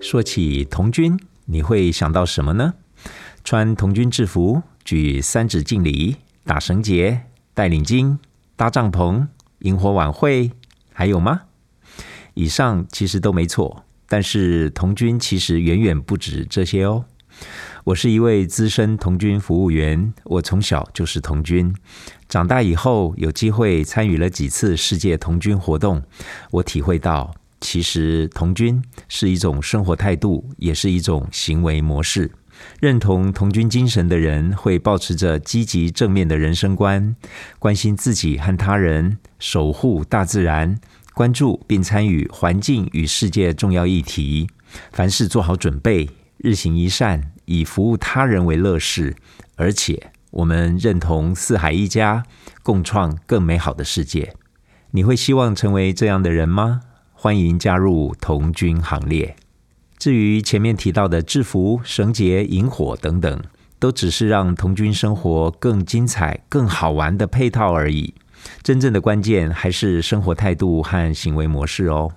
说起童军，你会想到什么呢？穿童军制服，举三指敬礼，打绳结，带领巾，搭帐篷，萤火晚会，还有吗？以上其实都没错，但是童军其实远远不止这些哦。我是一位资深童军服务员，我从小就是童军，长大以后有机会参与了几次世界童军活动，我体会到。其实，童军是一种生活态度，也是一种行为模式。认同童军精神的人，会保持着积极正面的人生观，关心自己和他人，守护大自然，关注并参与环境与世界重要议题。凡事做好准备，日行一善，以服务他人为乐事。而且，我们认同四海一家，共创更美好的世界。你会希望成为这样的人吗？欢迎加入童军行列。至于前面提到的制服、绳结、萤火等等，都只是让童军生活更精彩、更好玩的配套而已。真正的关键还是生活态度和行为模式哦。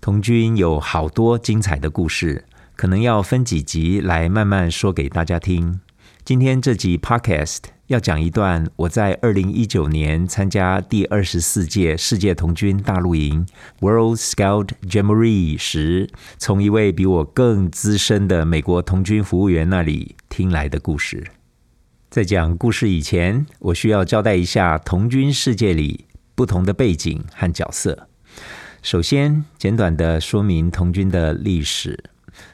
童军有好多精彩的故事，可能要分几集来慢慢说给大家听。今天这集 Podcast。要讲一段我在二零一九年参加第二十四届世界童军大陆营 （World Scout Jamboree） 时，从一位比我更资深的美国童军服务员那里听来的故事。在讲故事以前，我需要交代一下童军世界里不同的背景和角色。首先，简短的说明童军的历史。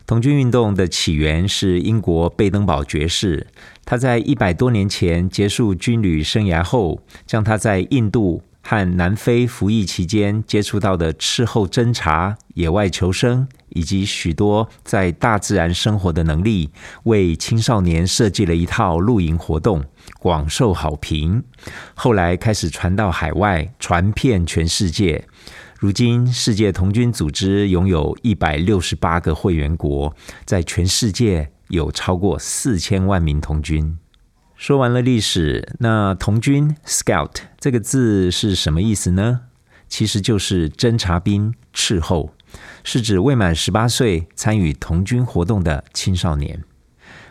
童军运动的起源是英国贝登堡爵士，他在一百多年前结束军旅生涯后，将他在印度和南非服役期间接触到的斥候侦察、野外求生以及许多在大自然生活的能力，为青少年设计了一套露营活动，广受好评。后来开始传到海外，传遍全世界。如今，世界童军组织拥有一百六十八个会员国，在全世界有超过四千万名童军。说完了历史，那童军 （Scout） 这个字是什么意思呢？其实就是侦察兵、斥候，是指未满十八岁参与童军活动的青少年。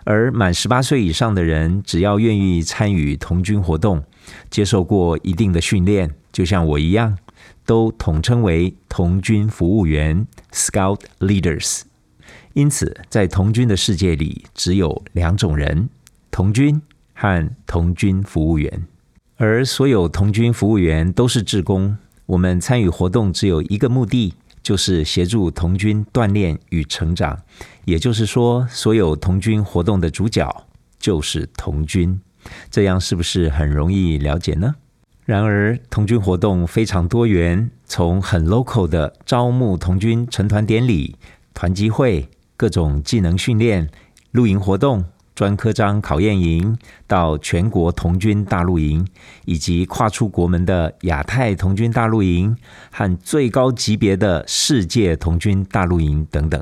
而满十八岁以上的人，只要愿意参与童军活动，接受过一定的训练，就像我一样。都统称为童军服务员 （Scout Leaders）。因此，在童军的世界里，只有两种人：童军和童军服务员。而所有童军服务员都是志工。我们参与活动只有一个目的，就是协助童军锻炼与成长。也就是说，所有童军活动的主角就是童军。这样是不是很容易了解呢？然而，童军活动非常多元，从很 local 的招募童军成团典礼、团集会、各种技能训练、露营活动、专科章考验营，到全国童军大陆营，以及跨出国门的亚太童军大陆营和最高级别的世界童军大陆营等等。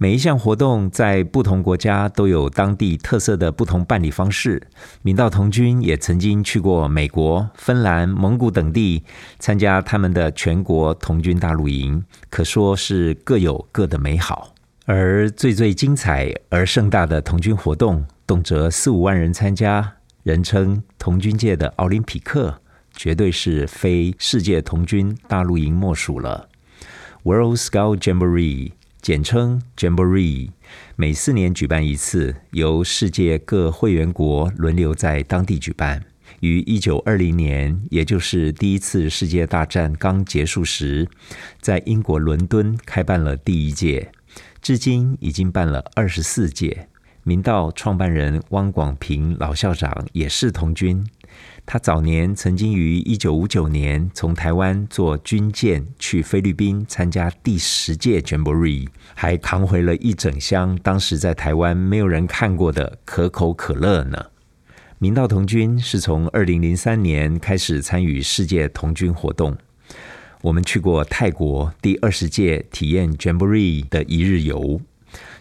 每一项活动在不同国家都有当地特色的不同办理方式。明道童军也曾经去过美国、芬兰、蒙古等地参加他们的全国童军大陆营，可说是各有各的美好。而最最精彩而盛大的童军活动，动辄四五万人参加，人称童军界的奥林匹克，绝对是非世界童军大陆营莫属了。World Scout Jamboree。简称 Jamboree，每四年举办一次，由世界各会员国轮流在当地举办。于一九二零年，也就是第一次世界大战刚结束时，在英国伦敦开办了第一届，至今已经办了二十四届。明道创办人汪广平老校长也是童军。他早年曾经于一九五九年从台湾坐军舰去菲律宾参加第十届 Jamboree，还扛回了一整箱当时在台湾没有人看过的可口可乐呢。明道童军是从二零零三年开始参与世界童军活动，我们去过泰国第二十届体验 Jamboree 的一日游。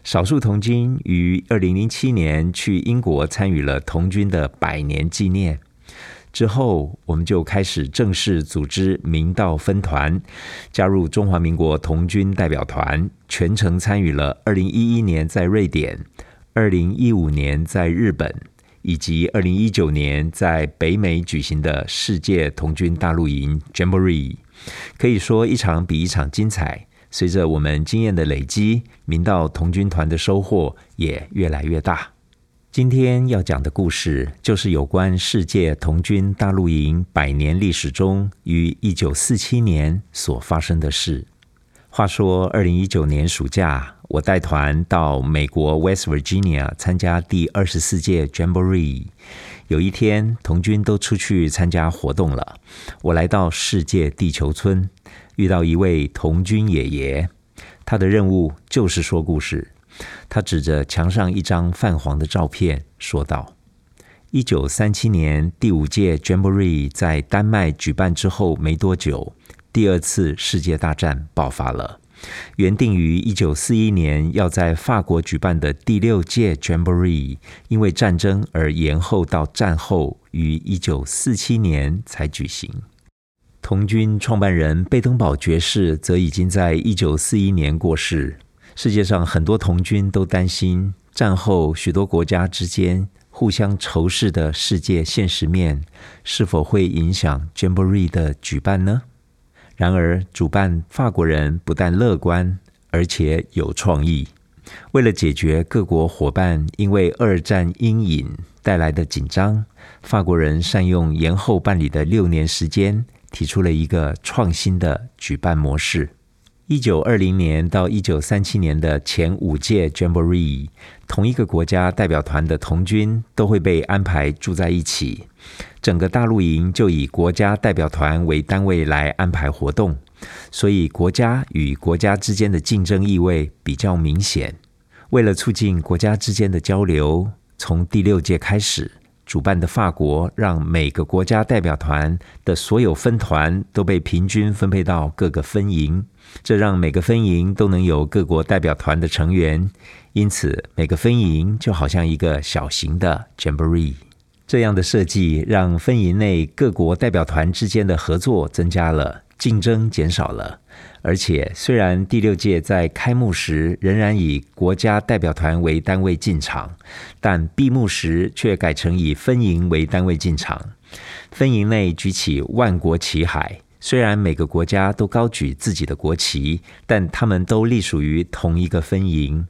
少数童军于二零零七年去英国参与了童军的百年纪念。之后，我们就开始正式组织明道分团，加入中华民国童军代表团，全程参与了二零一一年在瑞典、二零一五年在日本，以及二零一九年在北美举行的世界童军大陆营 （Jamboree）。可以说，一场比一场精彩。随着我们经验的累积，明道童军团的收获也越来越大。今天要讲的故事，就是有关世界童军大陆营百年历史中于一九四七年所发生的事。话说，二零一九年暑假，我带团到美国 West Virginia 参加第二十四届 Jamboree。有一天，童军都出去参加活动了，我来到世界地球村，遇到一位童军爷爷，他的任务就是说故事。他指着墙上一张泛黄的照片，说道：“一九三七年第五届 Jamboree 在丹麦举办之后没多久，第二次世界大战爆发了。原定于一九四一年要在法国举办的第六届 Jamboree，因为战争而延后到战后于一九四七年才举行。童军创办人贝登堡爵士则已经在一九四一年过世。”世界上很多童军都担心战后许多国家之间互相仇视的世界现实面是否会影响 Jamboree 的举办呢？然而，主办法国人不但乐观，而且有创意。为了解决各国伙伴因为二战阴影带来的紧张，法国人善用延后办理的六年时间，提出了一个创新的举办模式。一九二零年到一九三七年的前五届 Jamboree，同一个国家代表团的童军都会被安排住在一起，整个大陆营就以国家代表团为单位来安排活动，所以国家与国家之间的竞争意味比较明显。为了促进国家之间的交流，从第六届开始。主办的法国让每个国家代表团的所有分团都被平均分配到各个分营，这让每个分营都能有各国代表团的成员，因此每个分营就好像一个小型的 Jamboree。这样的设计让分营内各国代表团之间的合作增加了，竞争减少了。而且，虽然第六届在开幕时仍然以国家代表团为单位进场，但闭幕时却改成以分营为单位进场。分营内举起万国旗海，虽然每个国家都高举自己的国旗，但他们都隶属于同一个分营。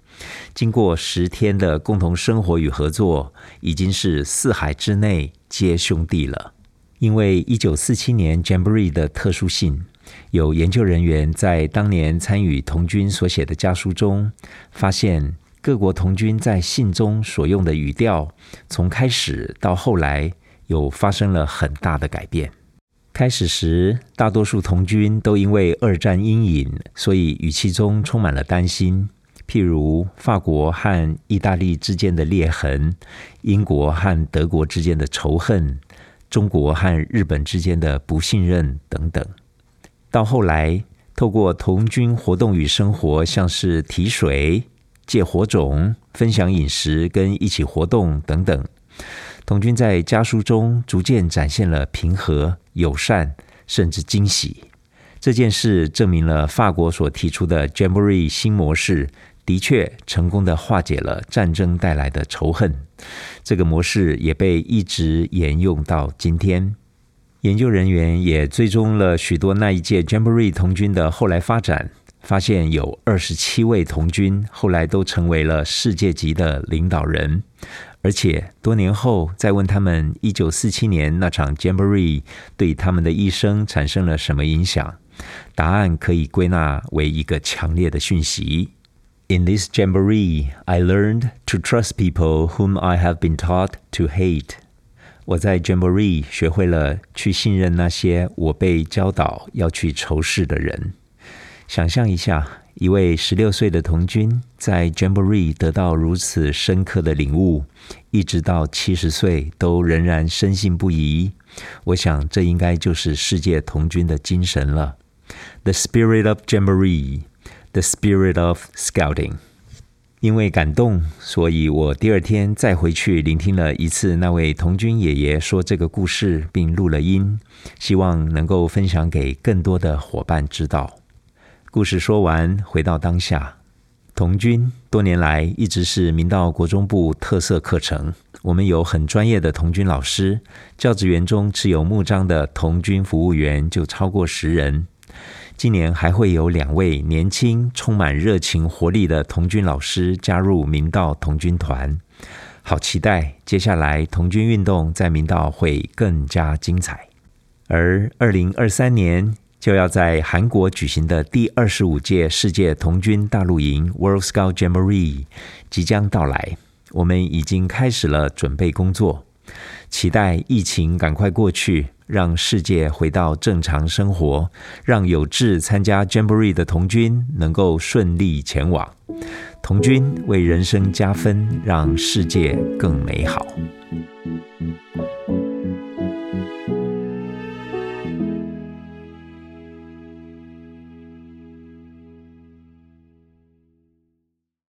经过十天的共同生活与合作，已经是四海之内皆兄弟了。因为一九四七年 Jamboree 的特殊性。有研究人员在当年参与童军所写的家书中，发现各国童军在信中所用的语调，从开始到后来有发生了很大的改变。开始时，大多数童军都因为二战阴影，所以语气中充满了担心，譬如法国和意大利之间的裂痕，英国和德国之间的仇恨，中国和日本之间的不信任等等。到后来，透过童军活动与生活，像是提水、借火种、分享饮食、跟一起活动等等，童军在家书中逐渐展现了平和、友善，甚至惊喜。这件事证明了法国所提出的 Jamboree 新模式的确成功的化解了战争带来的仇恨。这个模式也被一直沿用到今天。研究人员也追踪了许多那一届 Jamboree 童军的后来发展，发现有二十七位童军后来都成为了世界级的领导人，而且多年后再问他们一九四七年那场 Jamboree 对他们的一生产生了什么影响，答案可以归纳为一个强烈的讯息 ：In this Jamboree, I learned to trust people whom I have been taught to hate. 我在 Jamboree 学会了去信任那些我被教导要去仇视的人。想象一下，一位十六岁的童军在 Jamboree 得到如此深刻的领悟，一直到七十岁都仍然深信不疑。我想，这应该就是世界童军的精神了。The spirit of Jamboree, The spirit of scouting. 因为感动，所以我第二天再回去聆听了一次那位童军爷爷说这个故事，并录了音，希望能够分享给更多的伙伴知道。故事说完，回到当下，童军多年来一直是明道国中部特色课程。我们有很专业的童军老师，教职员中持有木章的童军服务员就超过十人。今年还会有两位年轻、充满热情、活力的童军老师加入明道童军团，好期待接下来童军运动在明道会更加精彩。而二零二三年就要在韩国举行的第二十五届世界童军大陆营 （World Scout Jamboree） 即将到来，我们已经开始了准备工作，期待疫情赶快过去。让世界回到正常生活，让有志参加 Jamboree 的童军能够顺利前往。童军为人生加分，让世界更美好。